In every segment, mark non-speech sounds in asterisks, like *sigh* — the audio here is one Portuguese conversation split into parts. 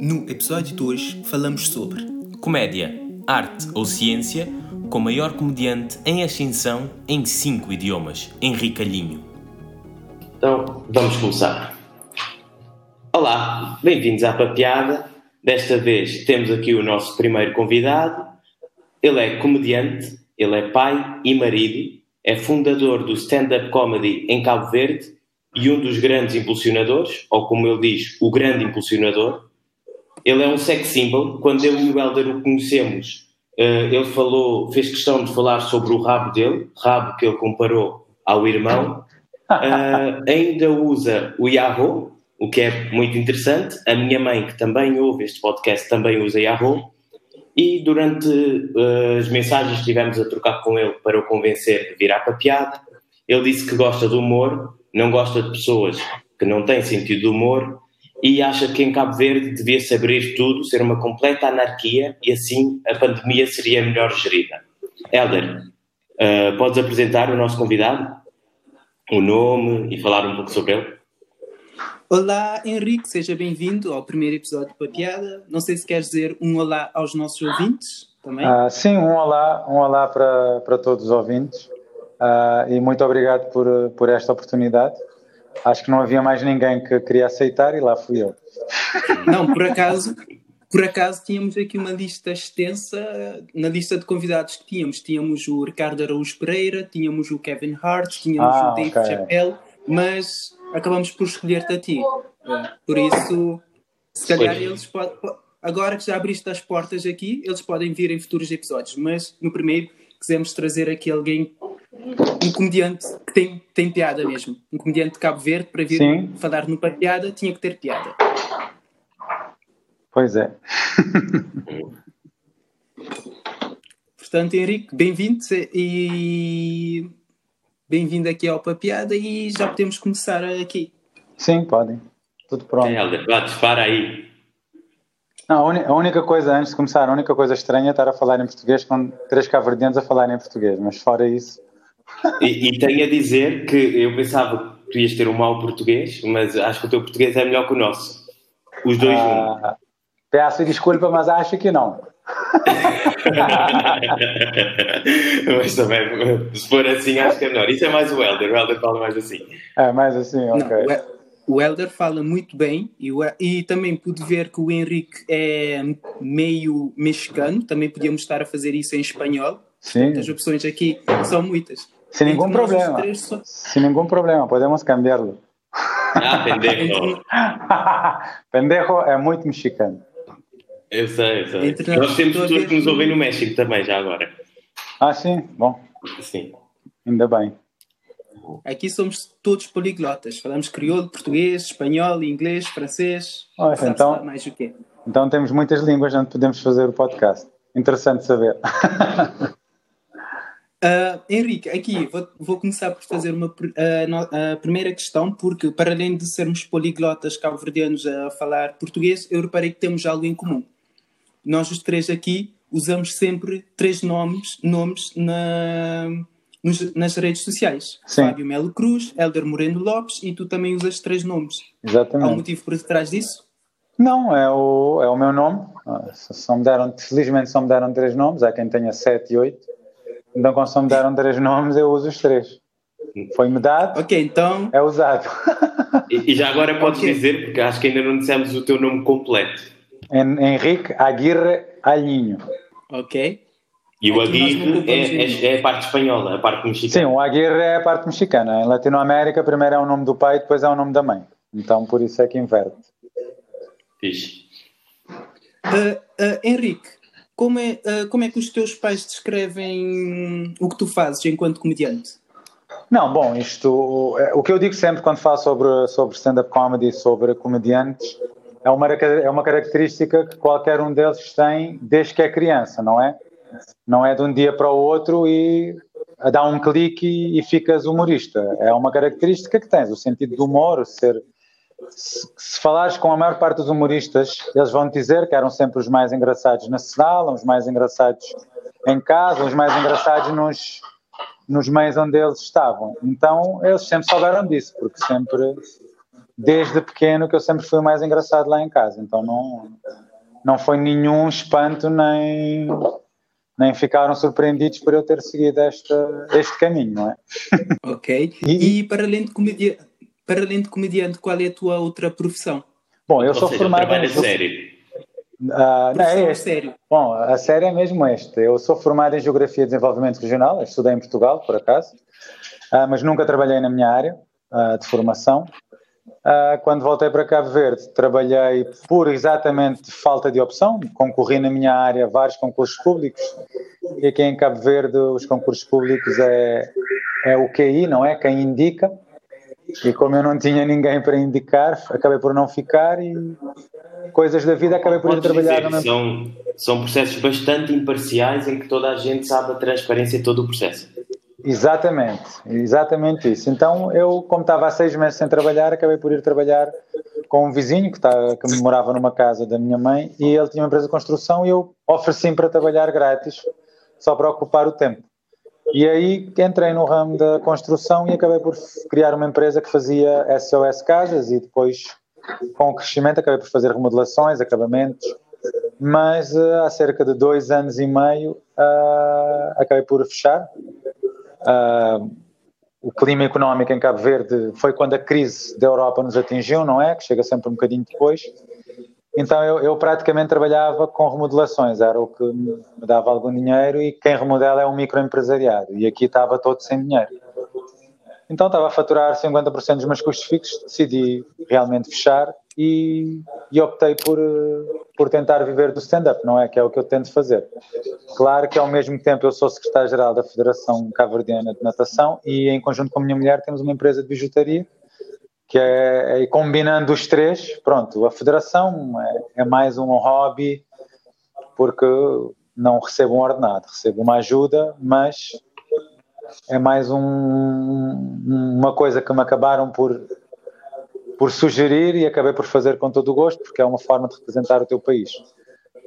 No episódio de hoje falamos sobre Comédia, arte ou ciência, com o maior comediante em ascensão em cinco idiomas, Henrique Alhinho. Então, vamos começar. Olá, bem-vindos à Papeada. Desta vez temos aqui o nosso primeiro convidado. Ele é comediante, ele é pai e marido, é fundador do stand-up comedy em Cabo Verde e um dos grandes impulsionadores, ou como ele diz, o grande impulsionador. Ele é um sex symbol. Quando eu e o Helder o conhecemos, eh, ele falou, fez questão de falar sobre o rabo dele, rabo que ele comparou ao irmão. Uh, ainda usa o Yahoo, o que é muito interessante. A minha mãe, que também ouve este podcast, também usa Yahoo. E durante uh, as mensagens que estivemos a trocar com ele para o convencer de virar para piada, ele disse que gosta do humor, não gosta de pessoas que não têm sentido de humor e acha que em Cabo Verde devia-se abrir tudo, ser uma completa anarquia e assim a pandemia seria melhor gerida. Helder, uh, podes apresentar o nosso convidado? O nome e falar um pouco sobre ele? Olá, Henrique, seja bem-vindo ao primeiro episódio de Papiada. Não sei se queres dizer um olá aos nossos ouvintes também. Uh, sim, um olá, um olá para, para todos os ouvintes uh, e muito obrigado por, por esta oportunidade acho que não havia mais ninguém que queria aceitar e lá fui eu. Não, por acaso, por acaso tínhamos aqui uma lista extensa, na lista de convidados que tínhamos, tínhamos o Ricardo Araújo Pereira, tínhamos o Kevin Hart, tínhamos ah, o Dave okay. Chappelle, mas acabamos por escolher-te a ti. Por isso, se calhar eles podem, agora que já abriste as portas aqui, eles podem vir em futuros episódios, mas no primeiro quisemos trazer aqui alguém um comediante que tem, tem piada mesmo. Um comediante de Cabo Verde, para vir Sim. falar numa piada, tinha que ter piada. Pois é. Portanto, Henrique, bem-vindo e bem-vindo aqui ao Papiada e já podemos começar aqui. Sim, podem. Tudo pronto. É, Helder, dispara aí. Não, a única coisa, antes de começar, a única coisa estranha é estar a falar em português com três caverdianos a falar em português, mas fora isso, e, e, tenho a dizer que eu pensava que tu ias ter um mau português, mas acho que o teu português é melhor que o nosso. Os dois ah, juntos. Peço desculpa, mas acho que não. *laughs* mas também, se for assim, acho que é melhor. Isso é mais o Helder, o Helder fala mais assim. É, mais assim, ok. Não, o Helder fala muito bem e, o, e, também pude ver que o Henrique é meio mexicano, também podíamos estar a fazer isso em espanhol. Sim. As opções aqui são muitas. Sin ningún problema. Sin ningún problema, podemos cambiarlo. Ah, pendejo. *laughs* pendejo é muito mexicano. Eu sei, eu sei. Entre Nós temos pessoas que nos ouvem no México também, já agora. Ah, sim? Bom. Sim. Ainda bem. Aqui somos todos poliglotas. Falamos crioulo, português, espanhol, inglês, francês. Olha, então, mais o quê? Então temos muitas línguas onde podemos fazer o podcast. Interessante saber. *laughs* Uh, Henrique, aqui vou, vou, começar por fazer uma uh, a primeira questão, porque para além de sermos poliglotas cabo-verdianos a falar português, eu reparei que temos algo em comum. Nós os três aqui usamos sempre três nomes, nomes na, nos, nas redes sociais. Sim. Fábio Melo Cruz, Helder Moreno Lopes e tu também usas três nomes. Exatamente. Há um motivo por detrás disso? Não, é o, é o meu nome. Ah, só me deram, felizmente só me deram três nomes, há quem tenha sete e oito então, quando só me deram três nomes, eu uso os três. Foi-me dado, ok, então... é usado. E, e já agora podes okay. dizer, porque acho que ainda não dissemos o teu nome completo. Henrique Aguirre Alhinho. Ok. E o Aguirre é, é, é, a parte espanhola, a parte mexicana. Sim, o Aguirre é a parte mexicana. Em Latinoamérica, primeiro é o nome do pai e depois é o nome da mãe. Então, por isso é que inverte. Fixe. Uh, uh, Henrique, como é, uh, como é que os teus pais descrevem o que tu fazes enquanto comediante? Não, bom, isto. É, o que eu digo sempre quando falo sobre, sobre stand-up comedy, sobre comediantes, é uma, é uma característica que qualquer um deles tem desde que é criança, não é? Não é de um dia para o outro e dá um clique e, e ficas humorista. É uma característica que tens, o sentido do humor, ser se, se falares com a maior parte dos humoristas, eles vão dizer que eram sempre os mais engraçados na sala, os mais engraçados em casa, os mais engraçados nos, nos meios onde eles estavam. Então, eles sempre souberam disso, porque sempre desde pequeno que eu sempre fui o mais engraçado lá em casa, então não, não foi nenhum espanto nem, nem ficaram surpreendidos por eu ter seguido esta, este caminho, não é? Ok. *laughs* E, e para, além de comedia, para além de comediante, qual é a tua outra profissão? Bom, eu Ou sou seja, formado em... sério. Uh, não, é sério. Bom, a série é mesmo este. Eu sou formado em Geografia e Desenvolvimento Regional, estudei em Portugal, por acaso, uh, mas nunca trabalhei na minha área uh, de formação. quando voltei para Cabo Verde, trabalhei por exatamente falta de opção, concorri na minha área a vários concursos públicos, e aqui em Cabo Verde os concursos públicos é, é o QI, não é? Quem indica. E como eu não tinha ninguém para indicar, acabei por não ficar e coisas da vida acabei por ir trabalhar. Dizer, são, são processos bastante imparciais em que toda a gente sabe a transparência de todo o processo. Exatamente, exatamente isso. Então eu, como estava há seis meses sem trabalhar, acabei por ir trabalhar com um vizinho que, está, que morava numa casa da minha mãe e ele tinha uma empresa de construção e eu ofereci-me para trabalhar grátis, só para ocupar o tempo. E aí entrei no ramo da construção e acabei por criar uma empresa que fazia SOS Casas e depois, com o crescimento, acabei por fazer remodelações, acabamentos. Mas uh, há cerca de dois anos e meio uh, acabei por fechar. Uh, o clima económico em Cabo Verde foi quando a crise da Europa nos atingiu, não é? Que chega sempre um bocadinho depois. Então eu, eu, praticamente trabalhava com remodelações, era o que me dava algum dinheiro e quem remodela é um microempresariado e aqui estava todo sem dinheiro. Então estava a faturar 50% dos meus custos fixos, decidi realmente fechar e, e optei por, por tentar viver do stand-up, não é? Que é o que eu tento fazer. Claro que ao mesmo tempo eu sou secretário-geral da Federação Caverdiana de Natação e em conjunto com a minha mulher temos uma empresa de bijuteria que é, é combinando os três, pronto, a federação é, é, mais um hobby porque não recebo um ordenado, recebo uma ajuda, mas é mais um, uma coisa que me acabaram por, por sugerir e acabei por fazer com todo o gosto, porque é uma forma de representar o teu país.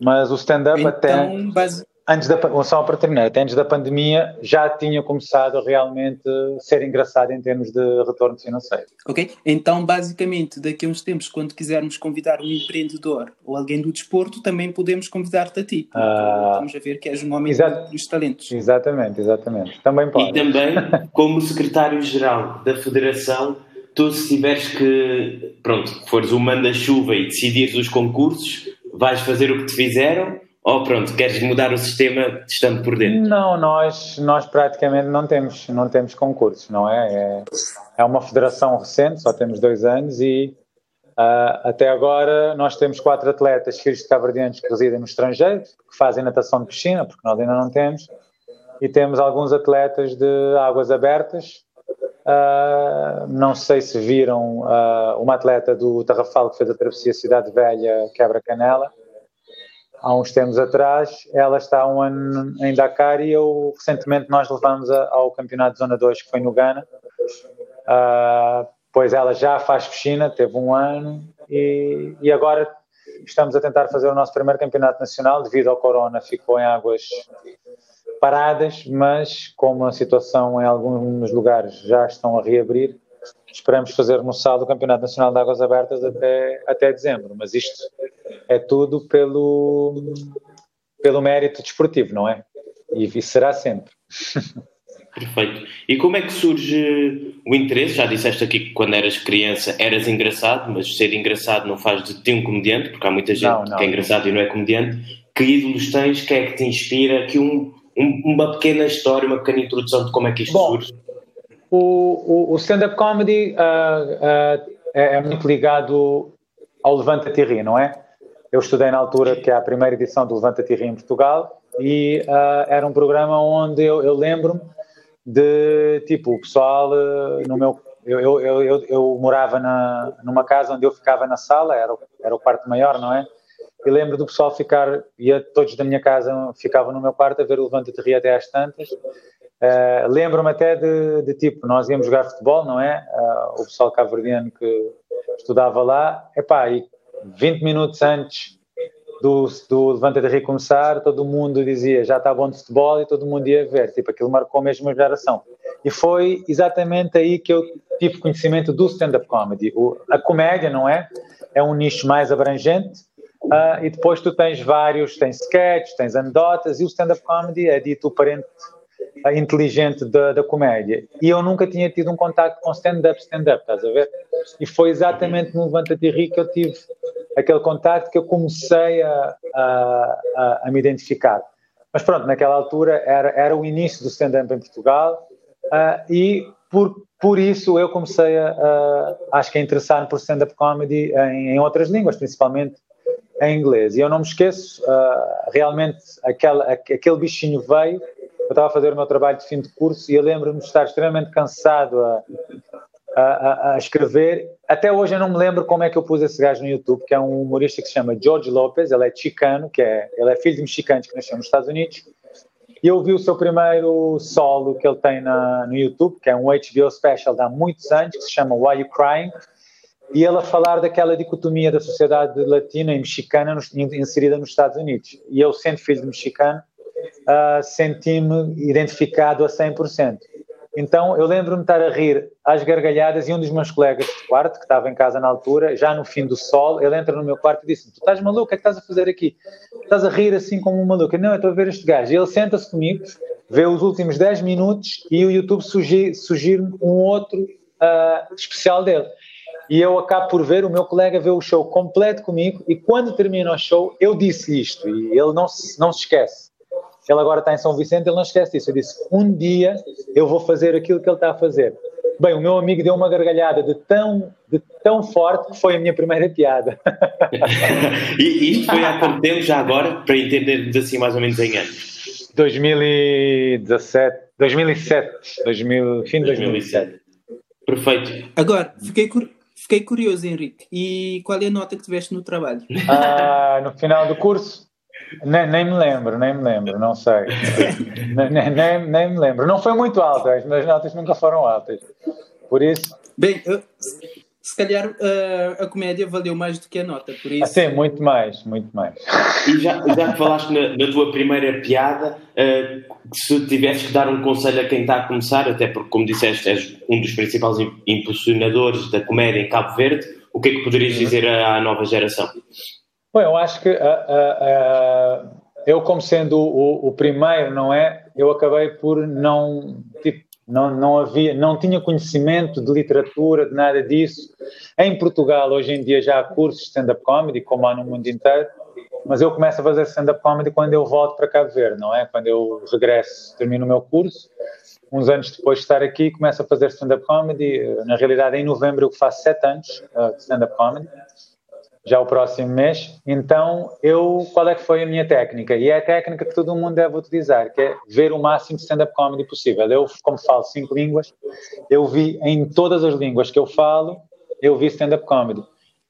Mas o stand-up então, até. Base antes da, só para terminar, até antes da pandemia já tinha começado a realmente ser engraçado em termos de retorno financeiro. Ok, então basicamente daqui a uns tempos, quando quisermos convidar um empreendedor ou alguém do desporto, também podemos convidar-te a ti. Uh, vamos a ver que és um homem dos talentos. Exatamente, exatamente. Também pode. E também, *laughs* como secretário-geral da Federação, tu se tiveres que, pronto, fores o manda-chuva e decidires os concursos, vais fazer o que te fizeram ou pronto, queres mudar o sistema estando por dentro? Não, nós, nós praticamente não temos, não temos concursos, não é? é? É uma federação recente, só temos dois anos e uh, até agora nós temos quatro atletas filhos de cabardianos que residem no estrangeiro, que fazem natação de piscina, porque nós ainda não temos, e temos alguns atletas de águas abertas. Uh, não sei se viram uh, uma atleta do Tarrafal que fez a travessia Cidade Velha Quebra-Canela, há uns tempos atrás, ela está um ano em Dakar e eu, recentemente nós levamos a, ao campeonato de Zona 2 que foi no Ghana, uh, pois ela já faz piscina, teve um ano e, e agora estamos a tentar fazer o nosso primeiro campeonato nacional, devido ao corona ficou em águas paradas, mas como a situação em alguns lugares já estão a reabrir, esperamos fazer no saldo o Campeonato Nacional de Águas Abertas até, até dezembro, mas isto é tudo pelo, pelo mérito desportivo, não é? E, e será sempre. *laughs* Perfeito. E como é que surge o interesse? Já disseste aqui que quando eras criança eras engraçado, mas ser engraçado não faz de ti um comediante, porque há muita gente não, não. que é engraçado e não é comediante. Que ídolos tens? Que é que te inspira? Aqui um, um, uma pequena história, uma pequena introdução de como é que isto Bom, surge. O, o, stand-up comedy uh, uh, é, muito ligado ao Levanta-te e não é? Eu estudei na altura que é a primeira edição do Levanta-te em Portugal e uh, era um programa onde eu, eu lembro-me de, tipo, o pessoal no meu... Eu, eu, eu, eu, morava na, numa casa onde eu ficava na sala, era, era o quarto maior, não é? E lembro do pessoal ficar, ia todos da minha casa ficavam no meu quarto a ver o Levanta-te até às tantas Uh, Lembro-me até de, de, tipo, nós íamos jogar futebol, não é? Uh, o pessoal cabo-verdiano que estudava lá, epá, e 20 minutos antes do, do Levanta de Rio começar, todo mundo dizia já está bom de futebol e todo mundo ia ver, tipo, aquilo marcou mesmo a geração. E foi exatamente aí que eu tive conhecimento do stand-up comedy. O, a comédia, não é? É um nicho mais abrangente. Uh, e depois tu tens vários, tens sketches, tens anedotas, e o stand-up comedy é dito o parente inteligente da, da, comédia. E eu nunca tinha tido um contato com stand-up, stand-up, estás a ver? E foi exatamente no Levanta-te Ri que eu tive aquele contato que eu comecei a, a, a, a, me identificar. Mas pronto, naquela altura era, era o início do stand-up em Portugal uh, e por, por isso eu comecei a, acho que a interessar-me por stand-up comedy em, em, outras línguas, principalmente em inglês. E eu não me esqueço, uh, realmente aquele, aquele bichinho veio eu estava a fazer o meu trabalho de fim de curso e eu lembro-me de estar extremamente cansado a, a, a, escrever. Até hoje eu não me lembro como é que eu pus esse gajo no YouTube, que é um humorista que se chama George Lopez, ele é chicano, que é, ele é filho de mexicanos que nasceu nos Estados Unidos. E eu vi o seu primeiro solo que ele tem na, no YouTube, que é um HBO special de há muitos anos, que se chama Why You Crying, e ele a falar daquela dicotomia da sociedade latina e mexicana inserida nos Estados Unidos. E eu, sendo filho de mexicano, uh, senti-me identificado a 100%. Então eu lembro-me de estar a rir às gargalhadas e um dos meus colegas de quarto, que estava em casa na altura, já no fim do sol, ele entra no meu quarto e disse: Tu estás maluco? O que é que estás a fazer aqui? Estás a rir assim como um maluco? Não, eu estou a ver este gajo. E ele senta-se comigo, vê os últimos 10 minutos e o YouTube sugir-me um outro uh, especial dele. E eu acabo por ver, o meu colega vê o show completo comigo e quando termina o show, eu disse isto e ele não se, não se esquece ele agora está em São Vicente, ele não esquece disso. Eu disse: um dia eu vou fazer aquilo que ele está a fazer. Bem, o meu amigo deu uma gargalhada de tão, de tão forte que foi a minha primeira piada. *laughs* e isto foi há quanto tempo já agora, para entendermos assim mais ou menos em anos? 2017, 2007, 2000, fim de 2007. Perfeito. Agora, fiquei, fiquei curioso, Henrique. E qual é a nota que tiveste no trabalho? Ah, no final do curso, nem, nem, me lembro, nem me lembro, não sei. nem, nem, nem, me lembro. Não foi muito alta, as minhas notas nunca foram altas. Por isso. Bem, eu, se calhar uh, a comédia valeu mais do que a nota, por isso. Ah, sim, muito mais, muito mais. E já, já que falaste na, na, tua primeira piada, uh, se tivesses que dar um conselho a quem está a começar, até porque, como disseste, és um dos principais impulsionadores da comédia em Cabo Verde, o que é que poderias uhum. dizer à, à nova geração? Bom, eu acho que uh, uh, uh, eu, como sendo o, o, primeiro, não é? Eu acabei por não, tipo, não, não havia, não tinha conhecimento de literatura, de nada disso. Em Portugal, hoje em dia, já há cursos de stand-up comedy, como há no mundo inteiro, mas eu começo a fazer stand-up comedy quando eu volto para Cabo Verde, não é? Quando eu regresso, termino o meu curso, uns anos depois de estar aqui, começo a fazer stand-up comedy. Na realidade, em novembro eu faço sete anos de stand-up comedy já o próximo mês. Então, eu, qual é que foi a minha técnica? E é a técnica que todo mundo deve utilizar, que é ver o máximo de stand-up comedy possível. Eu, como falo cinco línguas, eu vi em todas as línguas que eu falo, eu vi stand-up comedy.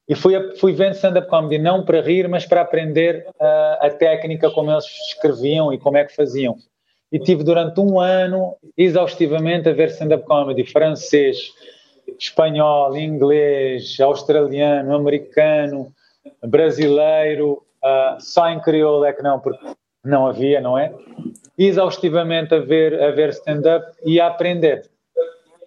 E fui, fui vendo stand-up comedy não para rir, mas para aprender uh, a técnica, como eles escreviam e como é que faziam. E tive durante um ano, exaustivamente, a ver stand-up comedy francês, espanhol, inglês, australiano, americano, brasileiro, uh, só em crioulo é que não, porque não havia, não é? Exaustivamente a ver, a ver stand-up e a aprender.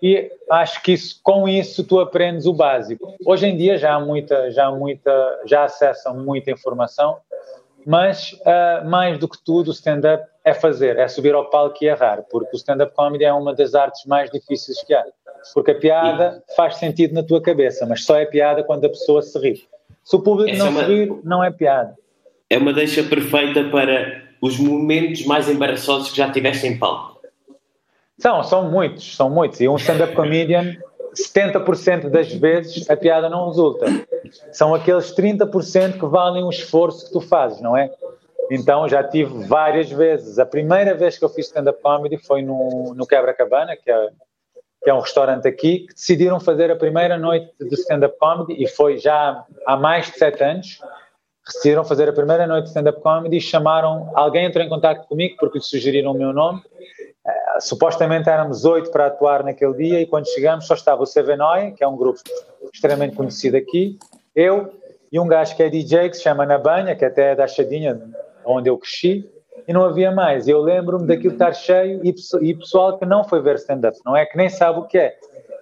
E acho que isso, com isso tu aprendes o básico. Hoje em dia já há muita, já há muita, já acessam muita informação, mas uh, mais do que tudo o stand-up é fazer, é subir ao palco e errar, porque o stand-up comedy é uma das artes mais difíceis que há. Porque a piada faz sentido na tua cabeça, mas só é piada quando a pessoa se ri. Se o público Essa não é uma, se rir, não é piada. É uma deixa perfeita para os momentos mais embaraçosos que já tiveste em palco. São, são muitos, são muitos. E um stand-up comedian, 70% das vezes a piada não resulta. São aqueles 30% que valem o esforço que tu fazes, não é? Então já tive várias vezes. A primeira vez que eu fiz stand-up comedy foi no, no Quebra-Cabana, que é que é um restaurante aqui, que decidiram fazer a primeira noite de stand-up comedy e foi já há mais de sete anos. Decidiram fazer a primeira noite de stand-up comedy e chamaram. Alguém entrou em contato comigo porque lhe sugeriram o meu nome. Uh, supostamente éramos oito para atuar naquele dia e quando chegamos só estava o Sevenoi, que é um grupo extremamente conhecido aqui, eu e um gajo que é DJ que se chama Na Banha, que até é da Chadinha, onde eu cresci, e não havia mais. Eu lembro-me daquilo estar cheio e, e pessoal que não foi ver stand-up, não é? Que nem sabe o que é.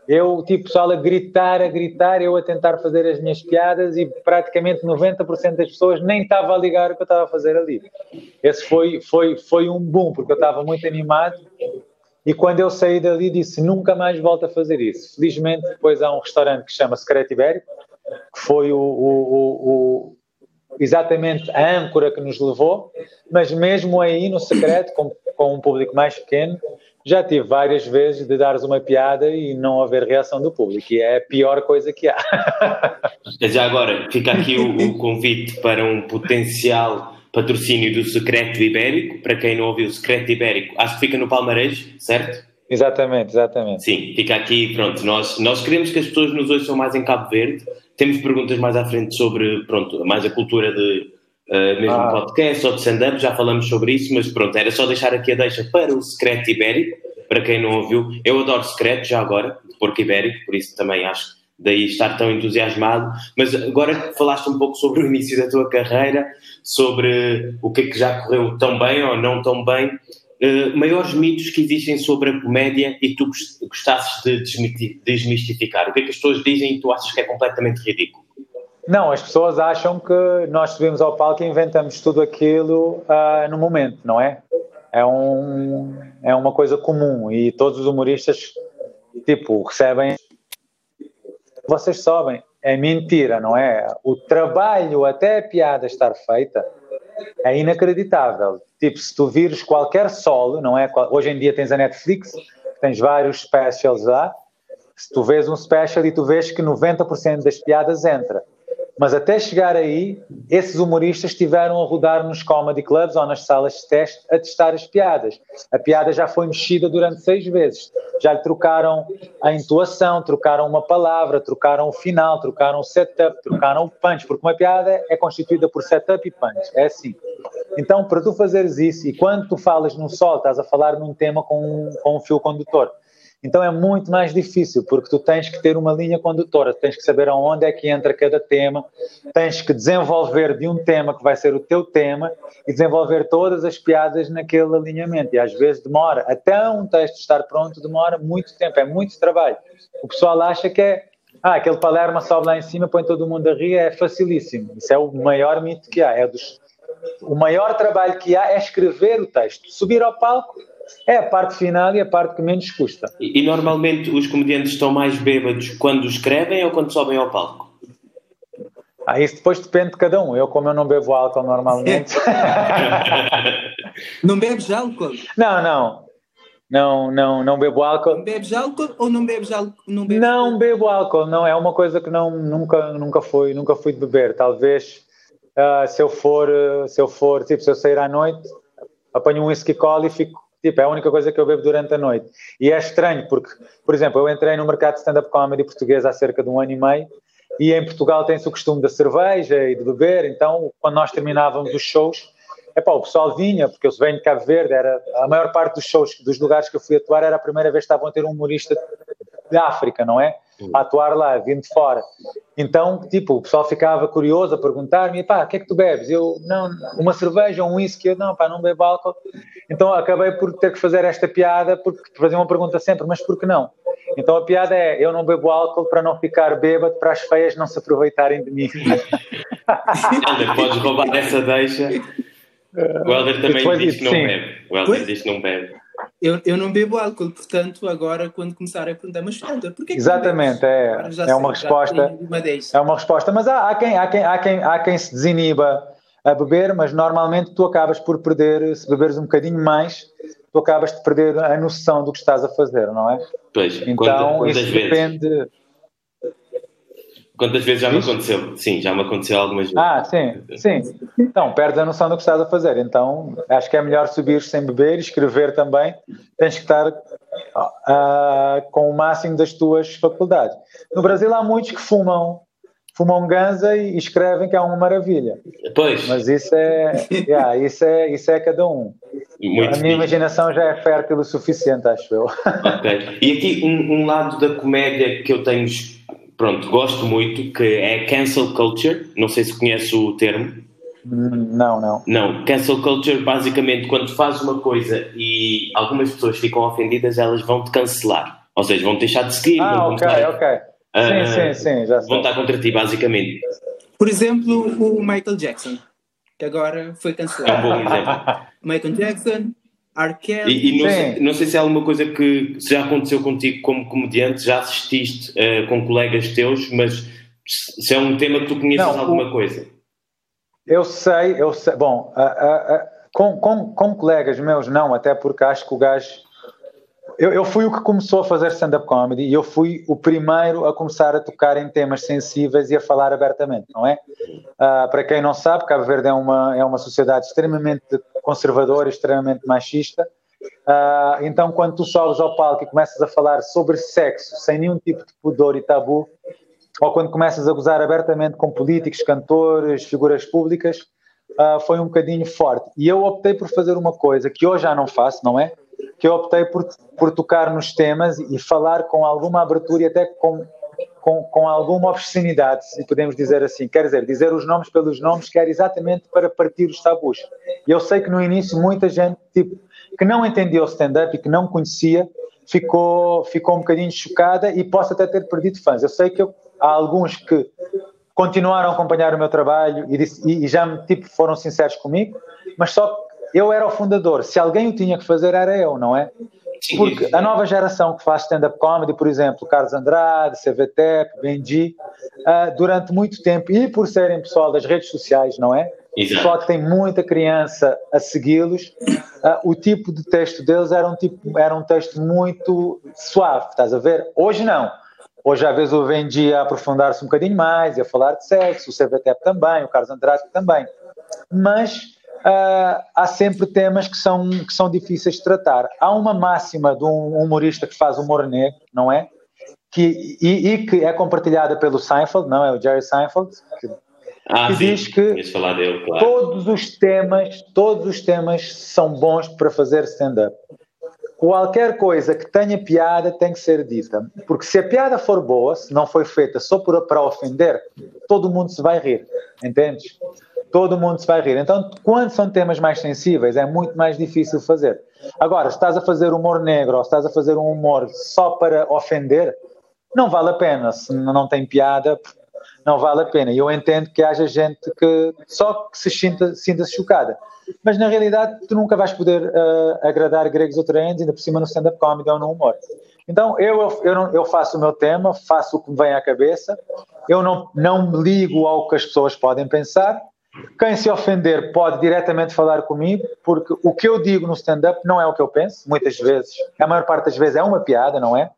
eu, tipo, pessoal a gritar, a gritar, eu a tentar fazer as minhas piadas e praticamente 90% das pessoas nem estava a ligar o que eu estava a fazer ali. Esse foi, foi, foi um boom, porque eu estava muito animado e quando eu saí dali disse nunca mais volto a fazer isso. Felizmente depois há um restaurante que se chama Secreto Ibérico, que foi o, o, o, exatamente a âncora que nos levou, mas mesmo aí no secreto, com, com um público mais pequeno, já tive várias vezes de dares uma piada e não haver reação do público, e é a pior coisa que há. *laughs* Já agora, fica aqui o, o convite para um potencial patrocínio do Secreto Ibérico, para quem não ouviu o Secreto Ibérico, acho que fica no Palmarejo, certo? Exatamente, exatamente. Sim, fica aqui, pronto, nós, nós queremos que as pessoas nos ouçam mais em Cabo Verde, temos perguntas mais à frente sobre, pronto, mais a cultura de uh, mesmo ah. podcast ou de stand-up, já falamos sobre isso, mas pronto, era só deixar aqui a deixa para o secreto ibérico, para quem não ouviu. Eu adoro secreto já agora, de porco ibérico, por isso também acho daí estar tão entusiasmado. Mas agora falaste um pouco sobre o início da tua carreira, sobre o que é que já correu tão bem ou não tão bem. Uh, maiores mitos que existem sobre a comédia e tu gostasses de desmistificar? O que é que as pessoas dizem e tu achas que é completamente ridículo? Não, as pessoas acham que nós subimos ao palco e inventamos tudo aquilo uh, no momento, não é? É, um, é uma coisa comum e todos os humoristas, tipo, recebem. Vocês sobem. É mentira, não é? O trabalho até a piada estar feita é inacreditável. Tipo, se tu vires qualquer solo, não é? Hoje em dia tens a Netflix, tens vários specials lá. Se tu vês um special e tu vês que 90% das piadas entra. Mas até chegar aí, esses humoristas estiveram a rodar nos comedy clubs ou nas salas de teste a testar as piadas. A piada já foi mexida durante seis vezes. Já lhe trocaram a intuação, trocaram uma palavra, trocaram o final, trocaram o setup, trocaram o punch, porque uma piada é constituída por setup e punch. É assim. Então, para tu fazeres isso, e quando tu falas num sol, estás a falar num tema com um, com um fio condutor. Então é muito mais difícil, porque tu tens que ter uma linha condutora, tens que saber aonde é que entra cada tema, tens que desenvolver de um tema que vai ser o teu tema e desenvolver todas as piadas naquele alinhamento. E às vezes demora, até um texto estar pronto, demora muito tempo, é muito trabalho. O pessoal acha que é, ah, aquele Palerma sobe lá em cima, põe todo mundo a rir, é facilíssimo. Isso é o maior mito que há, é dos o maior trabalho que há é escrever o texto. Subir ao palco é a parte final e a parte que menos custa. E, e, normalmente os comediantes estão mais bêbados quando escrevem ou quando sobem ao palco? Ah, isso depois depende de cada um. Eu, como eu não bebo álcool normalmente. não bebes álcool? Não, não. Não, não, não bebo álcool. Não bebes álcool ou não bebes álcool? Não, bebes não álcool? bebo álcool, não. É uma coisa que não, nunca, nunca, fui, nunca fui de beber. Talvez uh, se eu for, se eu for, tipo, se eu sair à noite, apanho um whisky cola e fico Tipo, é a única coisa que eu bebo durante a noite. E é estranho, porque, por exemplo, eu entrei no mercado de stand-up comedy português há cerca de um ano e meio, e em Portugal tem-se o costume da cerveja e de beber, então, quando nós terminávamos os shows, epá, o pessoal vinha, porque eu venho de Cabo Verde, era, a maior parte dos shows, dos lugares que eu fui atuar, era a primeira vez que estavam a ter um humorista de África, não é? A atuar lá, vindo de fora. Então, tipo, o pessoal ficava curioso a perguntar-me, pá, o que é que tu bebes? Eu, não, uma cerveja, um whisky, eu, não, pá, não bebo álcool. Então acabei por ter que fazer esta piada, porque fazer uma pergunta sempre, mas por que não? Então a piada é, eu não bebo álcool para não ficar bêbado, para as feias não se aproveitarem de mim. *laughs* Helder, podes roubar essa deixa. *laughs* O Helder também diz que não sim. bebe. O Helder diz que não bebe. Eu, eu não bebo álcool, portanto, agora quando começar a perguntar, mas Helder, porquê que Exatamente, é, é uma resposta. Uma é uma resposta, mas há, há, quem, há, quem, há, quem, há quem se desiniba a beber, mas normalmente tu acabas por perder, se beberes um bocadinho mais, tu acabas de perder a noção do que estás a fazer, não é? Pois, então quantas, isso vezes? depende. Quantas vezes já me aconteceu? Sim, já me aconteceu algumas vezes. Ah, sim, sim. Então, perdes a noção do que estás a fazer. Então, acho que é melhor subir sem beber e escrever também. Tens que estar uh, com o máximo das tuas faculdades. No Brasil há muitos que fumam fumam ganza e escrevem que é uma maravilha. Pois. Mas isso é, yeah, isso é, isso é cada um. Muito a minha imaginação já é fértil o suficiente, acho eu. Ok. E aqui um, um, lado da comédia que eu tenho, pronto, gosto muito, que é cancel culture. Não sei se conhece o termo. Não, não. Não, cancel culture basicamente quando fazes uma coisa e algumas pessoas ficam ofendidas, elas vão te cancelar. Ou seja, vão deixar de seguir. Ah, ok, começar, ok. Uh, sim, sim, sim, já sei. Vão estar contra ti, basicamente. Por exemplo, o Michael Jackson, que agora foi cancelado. É um bom exemplo. *laughs* Michael Jackson, Kelly. E, e não, sei, não, sei, se é alguma coisa que já aconteceu contigo como comediante, já assististe uh, com colegas teus, mas se é um tema que tu conheces não, alguma o... coisa. Eu sei, eu sei. Bom, uh, uh, com, com, com colegas meus, não, até porque acho que o gajo eu, eu, fui o que começou a fazer stand-up comedy e eu fui o primeiro a começar a tocar em temas sensíveis e a falar abertamente, não é? Uh, para quem não sabe, Cabo Verde é uma, é uma sociedade extremamente conservadora, extremamente machista. Uh, então, quando tu sobes ao palco e começas a falar sobre sexo sem nenhum tipo de pudor e tabu, ou quando começas a gozar abertamente com políticos, cantores, figuras públicas, uh, foi um bocadinho forte. E eu optei por fazer uma coisa que hoje já não faço, não é? Que eu optei por, por tocar nos temas e falar com alguma abertura e até com, com, com alguma obscenidade, se podemos dizer assim. Quer dizer, dizer os nomes pelos nomes, quer exatamente para partir os tabus. E eu sei que no início muita gente tipo, que não entendia o stand-up e que não conhecia ficou, ficou um bocadinho chocada e posso até ter perdido fãs. Eu sei que eu, há alguns que continuaram a acompanhar o meu trabalho e, disse, e, e já tipo, foram sinceros comigo, mas só eu era o fundador. Se alguém o tinha que fazer, era eu, não é? Porque a nova geração que faz stand-up comedy, por exemplo, Carlos Andrade, CVTEP, Benji, uh, durante muito tempo, e por serem pessoal das redes sociais, não é? Exato. Só que tem muita criança a segui-los, uh, o tipo de texto deles era um, tipo, era um texto muito suave, estás a ver? Hoje não. Hoje, às vezes, o Benji a aprofundar-se um bocadinho mais, e a falar de sexo, o CVTEP também, o Carlos Andrade também. Mas uh, há sempre temas que são, que são difíceis de tratar. Há uma máxima de um humorista que faz humor negro, não é? Que, e, e que é compartilhada pelo Seinfeld, não é? O Jerry Seinfeld, que, ah, que diz que dele, claro. todos os temas, todos os temas são bons para fazer stand-up. Qualquer coisa que tenha piada tem que ser dita. Porque se a piada for boa, se não foi feita só por, para ofender, todo mundo se vai rir. Entendes? Todo mundo se vai rir. Então, quando são temas mais sensíveis, é muito mais difícil fazer. Agora, se estás a fazer humor negro ou se estás a fazer um humor só para ofender, não vale a pena. Se não tem piada, não vale a pena. E eu entendo que haja gente que só que se sinta, sinta chocada. Mas na realidade, tu nunca vais poder uh, agradar gregos ou troianos, ainda por cima no stand-up comedy ou no humor. Então, eu, eu, eu faço o meu tema, faço o que me vem à cabeça, eu não, não me ligo ao que as pessoas podem pensar, quem se ofender pode diretamente falar comigo, porque o que eu digo no stand-up não é o que eu penso, muitas vezes. A maior parte das vezes é uma piada, não é?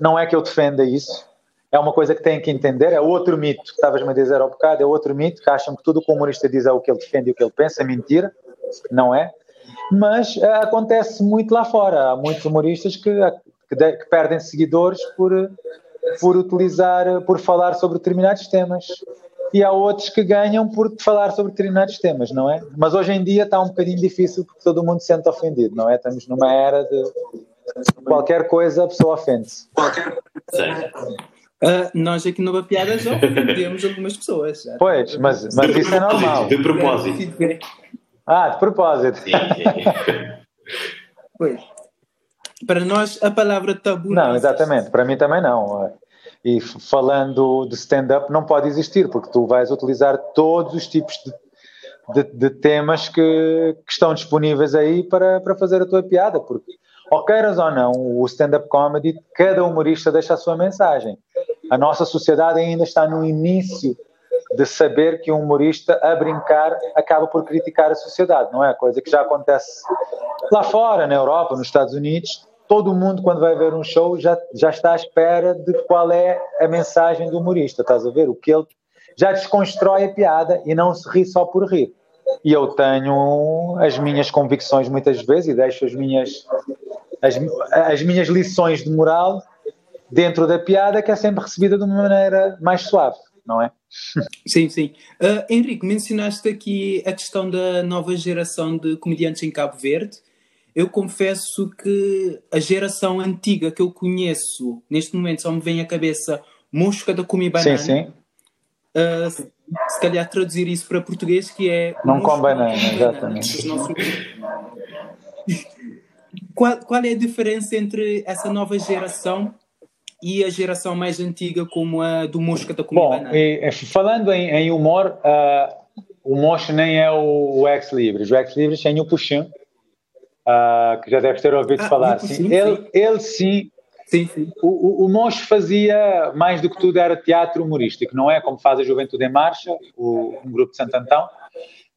Não é que eu defenda isso. É uma coisa que têm que entender. É outro mito que estavas-me a dizer há bocado, é outro mito que acham que tudo o que o humorista diz é o que ele defende e o que ele pensa. É mentira, não é? Mas uh, acontece muito lá fora. Há muitos humoristas que, que, de, que perdem seguidores por, por utilizar, por falar sobre determinados temas e há outros que ganham por falar sobre determinados temas, não é? Mas hoje em dia está um bocadinho difícil porque todo mundo se sente ofendido, não é? Estamos numa era de qualquer coisa a pessoa ofende-se. Uh, nós aqui no Piada já ofendemos algumas pessoas. Já. Pois, mas, mas isso é normal. De propósito. Ah, de propósito. Sim, sim. Pois. Para nós, a palavra tabu. Não, exatamente. Para mim também não. E falando de stand-up, não pode existir, porque tu vais utilizar todos os tipos de, de, de temas que, que, estão disponíveis aí para, para fazer a tua piada, porque, ou queiras ou não, o stand-up comedy, cada humorista deixa a sua mensagem. A nossa sociedade ainda está no início de saber que um humorista a brincar acaba por criticar a sociedade, não é? Coisa que já acontece lá fora, na Europa, nos Estados Unidos, todo mundo, quando vai ver um show, já, já está à espera de qual é a mensagem do humorista, estás a ver? O que ele já desconstrói a piada e não se ri só por rir. E eu tenho as minhas convicções muitas vezes e deixo as minhas, as, as minhas lições de moral dentro da piada, que é sempre recebida de uma maneira mais suave, não é? Sim, sim. Uh, Henrique, mencionaste aqui a questão da nova geração de comediantes em Cabo Verde eu confesso que a geração antiga que eu conheço, neste momento só me vem à cabeça Mosca da Comi Banana. Sim, sim. Uh, se, se calhar traduzir isso para português, que é. Não com banana, exatamente. Nossos... qual, qual é a diferença entre essa nova geração e a geração mais antiga como a do Mosca da Comida Bom, e, falando em, em humor, uh, o Mosca nem é o, o Ex Libris. O Ex Libris tem o Puxão, uh, que já deves ter ouvido ah, falar. Sim. Sim, ele, sim. ele sim Sim, sim. O, o, o fazia mais do que tudo era teatro humorístico, não é como faz a Juventude em Marcha, o, um grupo de Santo Antão,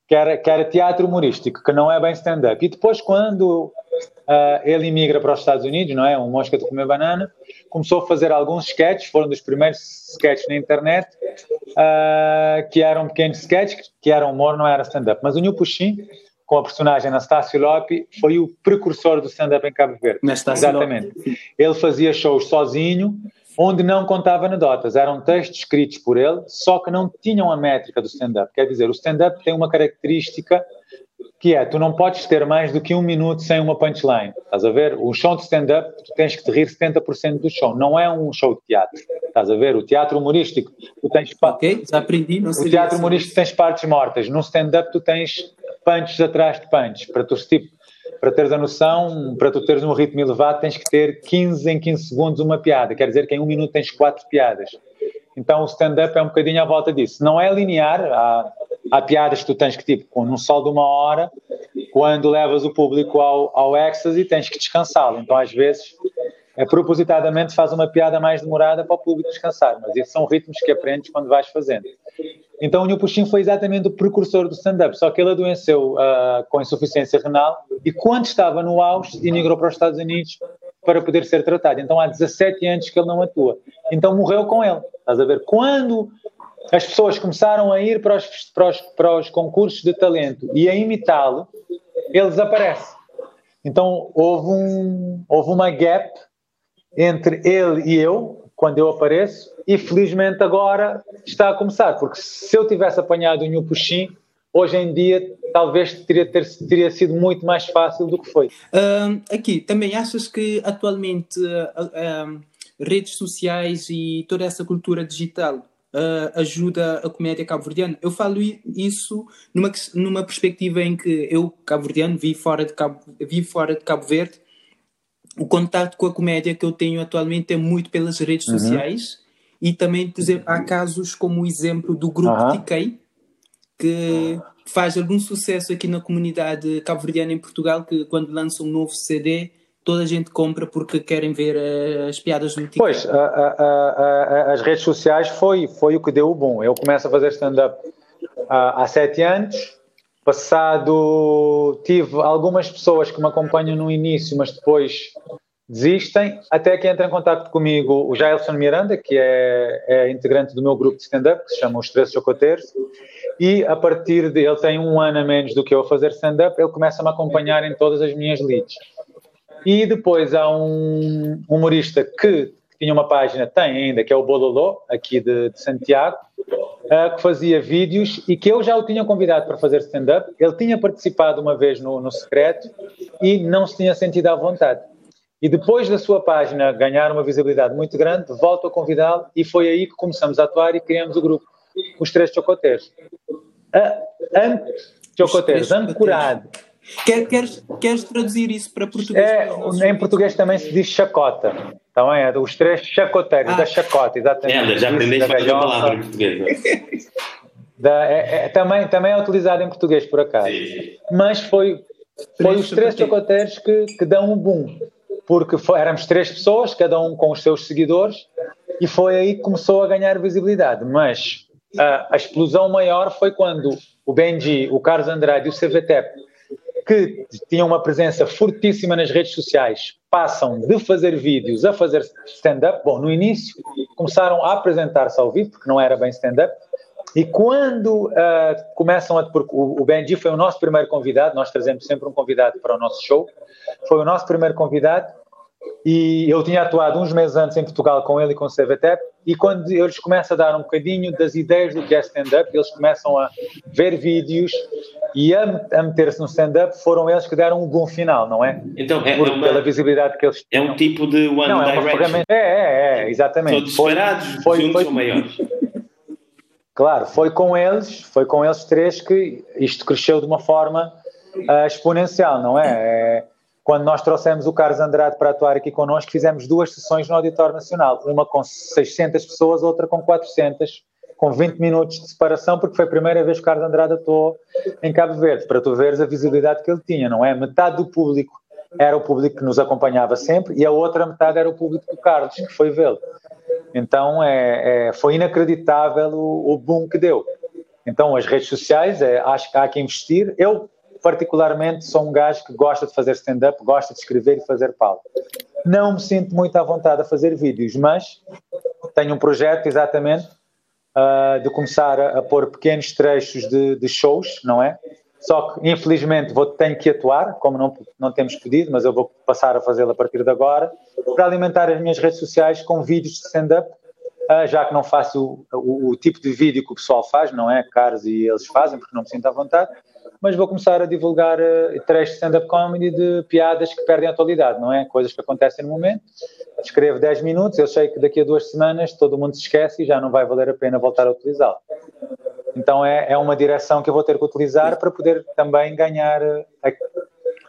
que era, que era teatro humorístico, que não é bem stand-up. E depois, quando uh, ele imigra para os Estados Unidos, não é? Um mosca de comer banana, começou a fazer alguns sketches, foram dos primeiros sketches na internet, uh, que eram pequenos sketches, que eram humor, não era stand-up. Mas o New Puxin com a personagem Anastácio Lopi, foi o precursor do stand-up em Cabo Verde. Anastácio Exatamente. Lopi. Ele fazia shows sozinho, onde não contava anedotas. Eram textos escritos por ele, só que não tinham a métrica do stand-up. Quer dizer, o stand-up tem uma característica que é, tu não podes ter mais do que um minuto sem uma punchline. Estás a ver? O show de stand-up, tu tens que te rir 70% do show. Não é um show de teatro. Estás a ver? O teatro humorístico, tu tens... Ok, já aprendi. Não o teatro humorístico tens partes mortas. No stand-up tu tens punches atrás de punches. Para tu, tipo, para teres a noção, para tu teres um ritmo elevado, tens que ter 15 em 15 segundos uma piada. Quer dizer que em um minuto tens quatro piadas. Então o stand-up é um bocadinho à volta disso. Não é linear, há, há piadas que tu tens que, tipo, com um sol de uma hora, quando levas o público ao, ao tens que descansá-lo. Então às vezes é, propositadamente faz uma piada mais demorada para o público descansar, mas esses são ritmos que aprendes quando vais fazendo. Então o Nil Puxin foi exatamente o precursor do stand-up, só que ele adoeceu uh, com insuficiência renal e quando estava no auge emigrou para os Estados Unidos para poder ser tratado. Então há 17 anos que ele não atua. Então morreu com ele. Estás a ver? Quando as pessoas começaram a ir para os, para os, para os concursos de talento e a imitá-lo, ele desaparece. Então houve, um, houve uma gap entre ele e eu, quando eu apareço, e felizmente agora está a começar, porque se eu tivesse apanhado o New Puxim, hoje em dia talvez teria, ter, teria sido muito mais fácil do que foi. Aqui, também achas que atualmente uh, uh, redes sociais e toda essa cultura digital ajuda a comédia cabo-verdiana? Eu falo isso numa, numa perspectiva em que eu, cabo-verdiano, vi fora de Cabo, vi fora de Cabo Verde, o contato com a comédia que eu tenho atualmente é muito pelas redes uhum. sociais e também, há casos como o exemplo do grupo uhum. TK, que faz algum sucesso aqui na comunidade cabo-verdiana em Portugal, que quando lança um novo CD, toda a gente compra porque querem ver uh, as piadas do TikTok. Pois, a, a, a, as redes sociais foi, foi o que deu o bom. Eu começo a fazer stand-up há sete anos. Passado, tive algumas pessoas que me acompanham no início, mas depois desistem, até que entra em contato comigo o Jailson Miranda, que é, é integrante do meu grupo de stand-up, que se chama Os Três Chocoteiros, e a partir de ele tem um ano a menos do que eu a fazer stand-up, ele começa a me acompanhar em todas as minhas leads. E depois há um humorista que tinha uma página, tem ainda, que é o Bololô, aqui de, de Santiago, uh, que fazia vídeos e que eu já o tinha convidado para fazer stand-up. Ele tinha participado uma vez no, no secreto e não se tinha sentido à vontade. E depois da sua página ganhar uma visibilidade muito grande, volto a convidá-lo e foi aí que começamos a atuar e criamos o grupo os três chocoteiros. An chocoteiros, ancorado. Quer, queres, queres traduzir isso para português? É, para em português também se diz chacota. Então é, os três chacoteiros, ah. da chacota, exatamente. É, já aprendeste mais uma palavra em português. Da, é, é, também, também é utilizado em português, por acaso. Sim. Mas foi, foi os três chacoteiros que, que dão um boom. Porque foi, éramos três pessoas, cada um com os seus seguidores, e foi aí que começou a ganhar visibilidade. Mas a, a explosão maior foi quando o Benji, o Carlos Andrade e o CVTEP, que tinham uma presença fortíssima nas redes sociais, passam de fazer vídeos a fazer stand-up. Bom, no início começaram a apresentar-se ao vivo, porque não era bem stand-up, e quando uh, começam a. Porque o, Benji foi o nosso primeiro convidado, nós trazemos sempre um convidado para o nosso show, foi o nosso primeiro convidado, e eu tinha atuado uns meses antes em Portugal com ele e com o CVTEP, e quando eles começam a dar um bocadinho das ideias do que é stand-up, eles começam a ver vídeos e a, a meter-se no stand-up, foram eles que deram um bom final, não é? Então, é, Por, é uma, pela visibilidade que eles tinham. É um tipo de One não, Direction. É, é, é, é, exatamente. Todos separados, foi, juntos foi, ou maiores. *laughs* Claro, foi com eles, foi com eles três que isto cresceu de uma forma uh, exponencial, não é? é quando nós trouxemos o Carlos Andrade para atuar aqui connosco, fizemos duas sessões no Auditório Nacional, uma com 600 pessoas, outra com 400, com 20 minutos de separação, porque foi a primeira vez que o Carlos Andrade atuou em Cabo Verde, para tu veres a visibilidade que ele tinha, não é? Metade do público era o público que nos acompanhava sempre e a outra metade era o público do Carlos, que foi vê-lo. Então é, é, foi inacreditável o, o boom que deu. Então as redes sociais, é, acho que há que investir. Eu particularmente sou um gajo que gosta de fazer stand-up, gosta de escrever e fazer palco. Não me sinto muito à vontade a fazer vídeos, mas tenho um projeto exatamente uh, de começar a, a, pôr pequenos trechos de, de, shows, não é? Só que infelizmente vou, tenho que atuar, como não, não temos pedido, mas eu vou passar a fazê-lo a partir de agora, para alimentar as minhas redes sociais com vídeos de stand-up Uh, já que não faço o, o, o, tipo de vídeo que o pessoal faz, não é? Caros e eles fazem, porque não me sinto à vontade mas vou começar a divulgar uh, trechos de stand-up comedy de piadas que perdem a atualidade, não é? Coisas que acontecem no momento. Escrevo 10 minutos, eu sei que daqui a duas semanas todo mundo se esquece e já não vai valer a pena voltar a utilizá-lo. Então é, é uma direção que eu vou ter que utilizar para poder também ganhar, uh,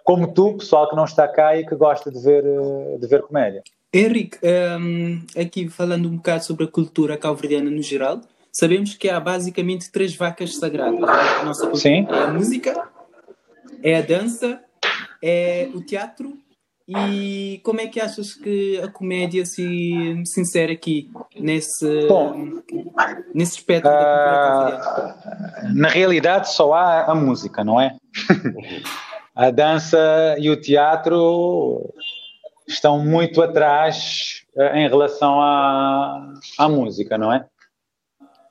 como tu, pessoal que não está cá e que gosta de ver, uh, de ver comédia. Henrique, um, aqui falando um bocado sobre a cultura calverdiana no geral, sabemos que há basicamente três vacas sagradas na nossa cultura. Sim. É a música, é a dança, é o teatro e como é que achas que a comédia se, se insere aqui nesse, Bom, nesse espectro uh, da ah, Na realidade só há a música, não é? *laughs* a dança e o teatro estão muito atrás uh, em relação à, à música, não é?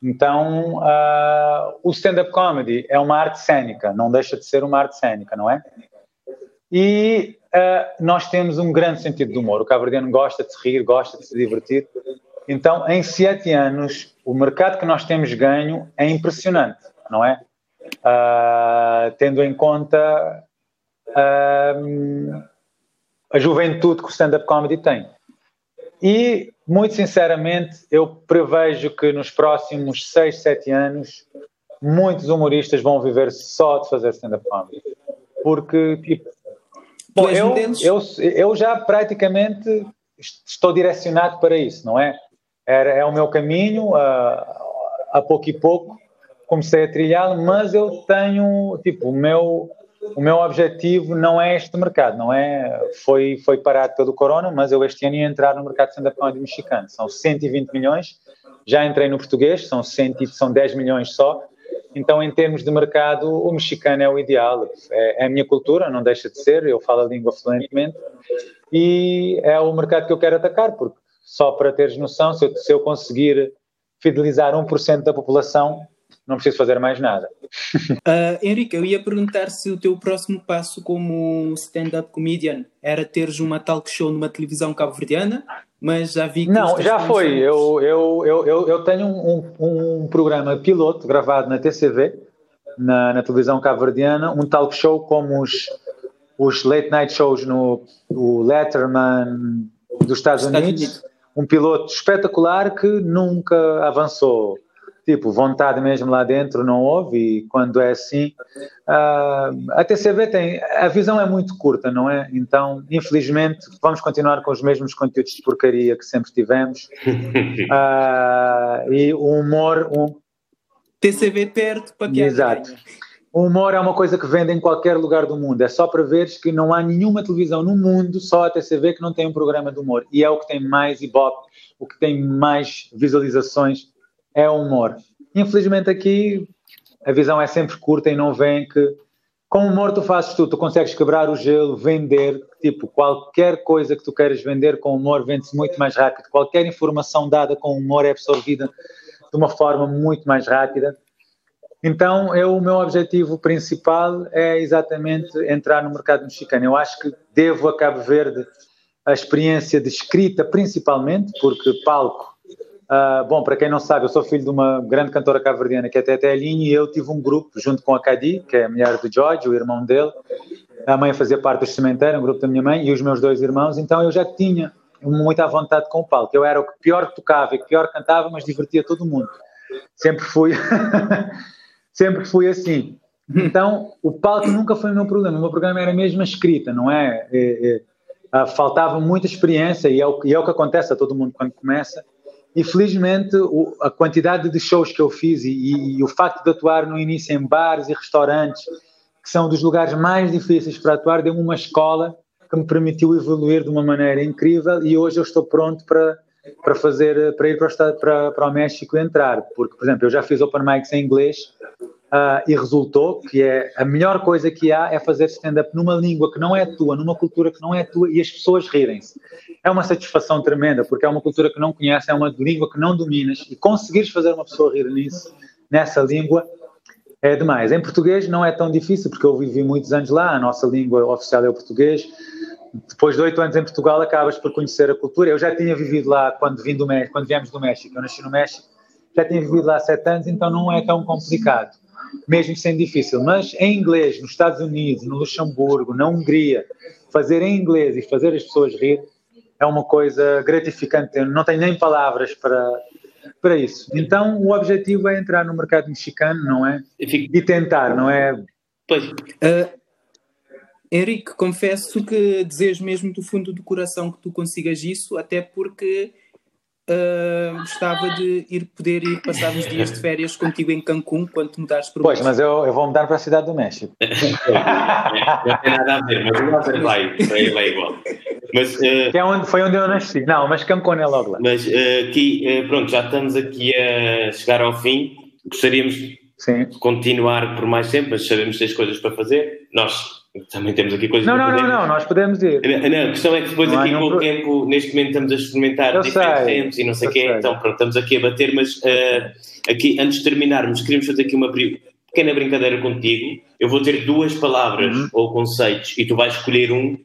Então, uh, o stand-up comedy é uma arte cênica, não deixa de ser uma arte cênica, não é? E uh, nós temos um grande sentido de humor. O cabrediano gosta de se rir, gosta de se divertir. Então, em sete anos, o mercado que nós temos ganho é impressionante, não é? Uh, tendo em conta a juventude que o stand-up comedy tem. E, muito sinceramente, eu prevejo que nos próximos 6, 7 anos muitos humoristas vão viver só de fazer stand-up comedy. Porque, tipo, bom, eu, eu, eu já praticamente estou direcionado para isso, não é? É, é o meu caminho, a, a pouco e pouco comecei a trilhá-lo, mas eu tenho, tipo, o meu, o meu objetivo não é este mercado, não é? Foi, foi parado pelo corona, mas eu este ano ia entrar no mercado de stand-up comedy mexicano. São 120 milhões, já entrei no português, são, 100, são 10 milhões só. Então, em termos de mercado, o mexicano é o ideal. É, é a minha cultura, não deixa de ser, eu falo a língua fluentemente. E é o mercado que eu quero atacar, porque só para teres noção, se eu, se eu conseguir fidelizar 1% da população, não preciso fazer mais nada. *laughs* Uh, Henrique, eu ia perguntar se o teu próximo passo como stand-up comedian era teres uma talk show numa televisão cabo-verdiana, mas já vi que. Não, já foi. Eu, eu, eu, eu, tenho um, um, programa piloto gravado na TCV, na, na televisão cabo-verdiana, um talk show como os, os late night shows no o Letterman dos Estados, Estados Unidos. Unidos. Um piloto espetacular que nunca avançou tipo, vontade mesmo lá dentro não houve e quando é assim, uh, a TCV tem, a visão é muito curta, não é? Então, infelizmente, vamos continuar com os mesmos conteúdos de porcaria que sempre tivemos uh, *laughs* e o humor... Um... TCV perto para que Exato. O humor é uma coisa que vende em qualquer lugar do mundo. É só para veres que não há nenhuma televisão no mundo, só a TCV, que não tem um programa de humor. E é o que tem mais ibope, o que tem mais visualizações é o humor. Infelizmente aqui a visão é sempre curta e não vem que com humor tu fazes tudo, tu consegues quebrar o gelo, vender, tipo, qualquer coisa que tu queiras vender com humor vende-se muito mais rápido, qualquer informação dada com humor é absorvida de uma forma muito mais rápida. Então, eu, o meu objetivo principal é exatamente entrar no mercado mexicano. Eu acho que devo a Cabo Verde a experiência de escrita, principalmente, porque palco Uh, bom, para quem não sabe, eu sou filho de uma grande cantora cabo-verdiana que é Tete Aline e eu tive um grupo junto com a Cadi, que é a mulher do George, o irmão dele. A mãe fazia parte do cemitério, um grupo da minha mãe, e os meus dois irmãos. Então eu já tinha muita vontade com o palco. Eu era o que pior tocava e que pior cantava, mas divertia todo mundo. Sempre fui, *laughs* sempre fui assim. Então, o palco nunca foi o meu problema. O meu problema era mesmo a escrita, não é? é, é faltava muita experiência e é, o, e é o que acontece a todo mundo quando começa. E felizmente o, a quantidade de shows que eu fiz e, e, e, o facto de atuar no início em bares e restaurantes, que são dos lugares mais difíceis para atuar, deu-me uma escola que me permitiu evoluir de uma maneira incrível e hoje eu estou pronto para, para fazer, para ir para o, para, para o México entrar, porque, por exemplo, eu já fiz open mics em inglês uh, e resultou que é a melhor coisa que há é fazer stand-up numa língua que não é tua, numa cultura que não é tua e as pessoas rirem-se. É uma satisfação tremenda, porque é uma cultura que não conheces, é uma língua que não dominas e conseguires fazer uma pessoa rir nisso, nessa língua é demais. Em português não é tão difícil, porque eu vivi muitos anos lá, a nossa língua oficial é o português, depois de oito anos em Portugal acabas por conhecer a cultura. Eu já tinha vivido lá quando, vim do quando viemos do México, eu nasci no México, já tinha vivido lá sete anos, então não é tão complicado, mesmo sendo difícil. Mas em inglês, nos Estados Unidos, no Luxemburgo, na Hungria, fazer em inglês e fazer as pessoas rir é uma coisa gratificante. Eu não tenho nem palavras para, para isso. Então o objetivo é entrar no mercado mexicano, não é? E tentar, não é? Pois. Uh, Henrique, confesso que desejo mesmo do fundo do coração que tu consigas isso, até porque uh, gostava de ir, poder ir passar uns dias de férias contigo em Cancún quando te mudares para o Pois, mas eu, eu vou mudar para a cidade do México. *laughs* não tem nada a ver, mas o Lázaro vai, vai, vai igual. Mas, uh, que é onde, foi onde eu nasci. Não, mas Cancún é logo lá. Mas uh, aqui, pronto, já estamos aqui a chegar ao fim. Gostaríamos Sim. de continuar por mais tempo, mas sabemos que tens coisas para fazer. Nós também temos aqui coisas não, não, não, não, nós podemos ir. Não, a questão é que depois não aqui com o tempo, neste momento estamos a experimentar diferentes tempos e não sei o quê, sei. então pronto, estamos aqui a bater, mas uh, aqui, antes de terminarmos, queríamos fazer aqui uma pequena brincadeira contigo. Eu vou ter duas palavras uhum. ou conceitos e tu vais escolher um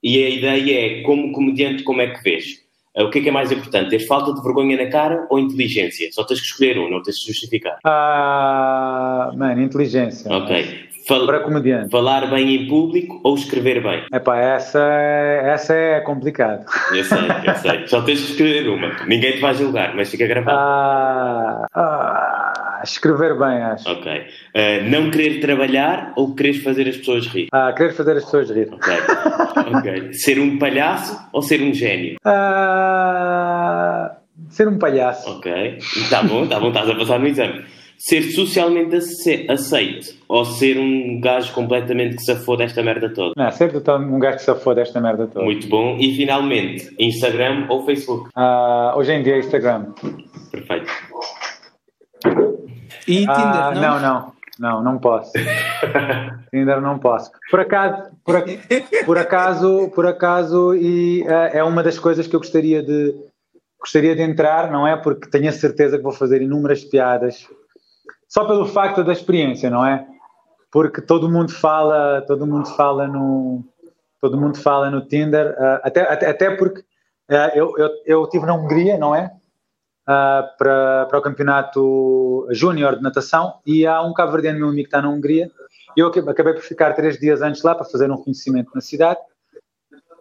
e a ideia é, como comediante, como é que vês? Uh, o que é que é mais importante? Ter falta de vergonha na cara ou inteligência? Só tens que escolher um, não tens de justificar. Ah, mano, inteligência. Ok. Fal para comediante. Falar bem em público ou escrever bem? Epá, essa, essa é complicado. Eu sei, eu sei. Só tens de escrever uma. Ninguém te vai julgar, mas fica gravado. Ah, ah, escrever bem, acho. Ok. Uh, não querer trabalhar ou querer fazer as pessoas rir? Ah, querer fazer as pessoas rir. Ok. okay. Ser um palhaço ou ser um gênio? Ah, ser um palhaço. Ok. Está bom, está bom, estás a passar no exame ser socialmente aceito ou ser um gajo completamente que se safou desta merda toda? Não, ser um gajo que se safou desta merda toda. Muito bom. E finalmente, Instagram ou Facebook? Uh, hoje em dia, Instagram. Perfeito. E Tinder? Uh, não? não, não. Não, não posso. *laughs* Tinder não posso. Por acaso, por, por acaso, por acaso, e uh, é uma das coisas que eu gostaria de gostaria de entrar, não é? Porque tenho a certeza que vou fazer inúmeras piadas só pelo facto da experiência, não é? Porque todo mundo fala, todo mundo fala no, todo mundo fala no Tinder, uh, até, até, até porque uh, eu, eu, eu estive na Hungria, não é? Uh, para, para o campeonato júnior de natação e há um cabo-verdiano meu amigo que está na Hungria eu acabei por ficar três dias antes lá para fazer um reconhecimento na cidade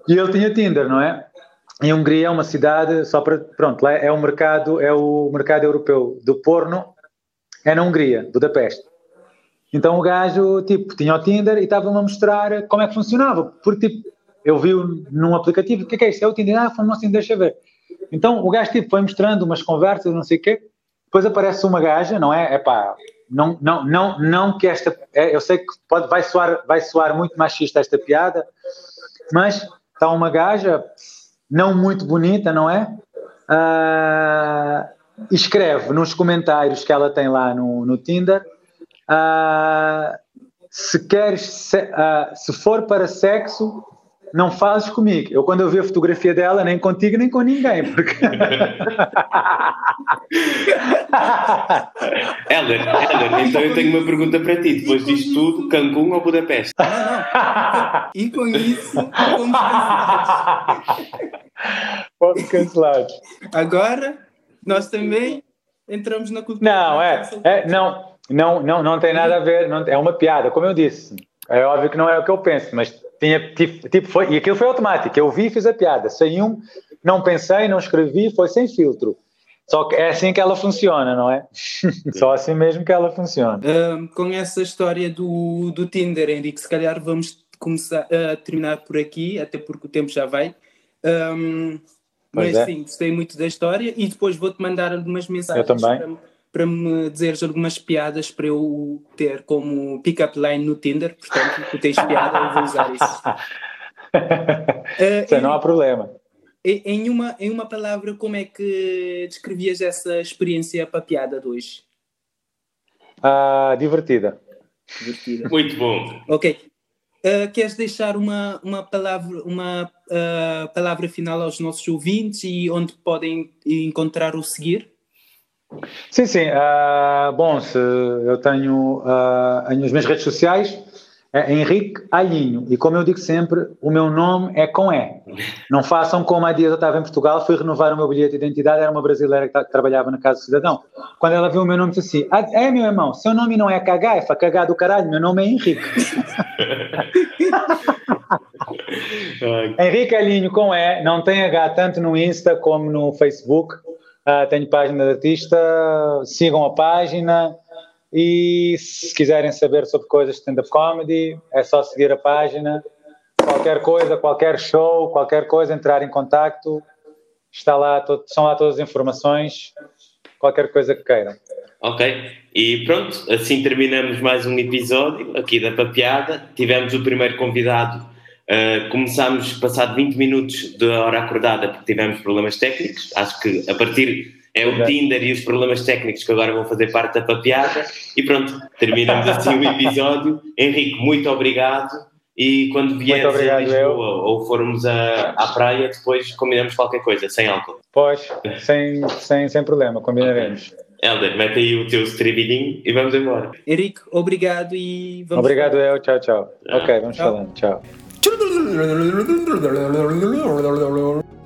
e ele tinha Tinder, não é? E Hungria é uma cidade, só para, pronto, lá é o mercado, é o mercado europeu do porno é na Hungria, Budapeste. Então o gajo, tipo, tinha o Tinder e estava-me a mostrar como é que funcionava. Porque, tipo, eu vi num aplicativo, o que é, que é isto? É o Tinder? Ah, foi assim, deixa ver. Então o gajo, tipo, foi mostrando umas conversas, não sei o quê. Depois aparece uma gaja, não é? É pá, não, não, não, não que esta... É, eu sei que pode, vai, soar, vai soar muito machista esta piada, mas está uma gaja não muito bonita, não é? Uh, escreve nos comentários que ela tem lá no, no Tinder uh, se queres se, uh, se for para sexo não fazes comigo. Eu quando eu vi a fotografia dela, nem contigo nem com ninguém. Porque... *laughs* Heller, então eu tenho uma pergunta para ti. Depois disto tudo, Cancún ou Budapeste? E com isso, cancelados. Fomos *laughs* cancelados. Agora, nós também entramos na cultura. Não, é, é, não, não, não, não tem nada a ver, não, é uma piada, como eu disse. É óbvio que não é o que eu penso, mas tinha, tipo, tipo foi, e aquilo foi automático. Eu vi e fiz a piada. Sem um, não pensei, não escrevi, foi sem filtro. Só que é assim que ela funciona, não é? *laughs* Só assim mesmo que ela funciona. Um, com essa história do, do Tinder, Henrique, se calhar vamos começar a terminar por aqui, até porque o tempo já vai. Um, mas é. sim, gostei muito da história e depois vou-te mandar algumas mensagens para, para, me dizeres algumas piadas para eu ter como pick-up line no Tinder. Portanto, tu tens piada, eu vou usar isso. *laughs* uh, não há problema. Em uma, em uma palavra, como é que descrevias essa experiência papiada de hoje? Ah, divertida. Divertida. Muito bom. Ok. Uh, queres deixar uma, uma, palavra, uma uh, palavra final aos nossos ouvintes e onde podem encontrar o seguir? Sim, sim. Uh, bom, eu tenho as minhas redes sociais, é Henrique Alhinho. E como eu digo sempre, o meu nome é com E. Não façam como há dias eu estava em Portugal, fui renovar o meu bilhete de identidade, era uma brasileira que trabalhava na Casa do Cidadão. Quando ela viu o meu nome, disse assim: ah, É, meu irmão, seu nome não é Cagaifa, cagar do caralho, meu nome é Henrique. *laughs* Henrique Alhinho com E, não tem H tanto no Insta como no Facebook. Uh, tenho página de artista, sigam a página. E se quiserem saber sobre coisas de stand-up comedy, é só seguir a página. Qualquer coisa, qualquer show, qualquer coisa, entrar em contacto. Está lá, são lá todas as informações. Qualquer coisa que queiram. Ok. E pronto, assim terminamos mais um episódio aqui da Papeada. Tivemos o primeiro convidado. Uh, começámos passado 20 minutos da hora acordada porque tivemos problemas técnicos. Acho que a partir é o Tinder e os problemas técnicos que agora vão fazer parte da papiada. E pronto, terminamos assim o episódio. *laughs* Henrique, muito obrigado. E quando vieres obrigado, a Lisboa eu. ou formos a, à praia, depois combinamos qualquer coisa, sem álcool. Pois, sem, sem, sem problema, combinaremos. Okay. Helder, mete aí o teu estribilhinho e vamos embora. Henrique, obrigado e vamos Obrigado falar. eu, tchau, tchau. Ok, vamos tchau. falando, tchau. *laughs*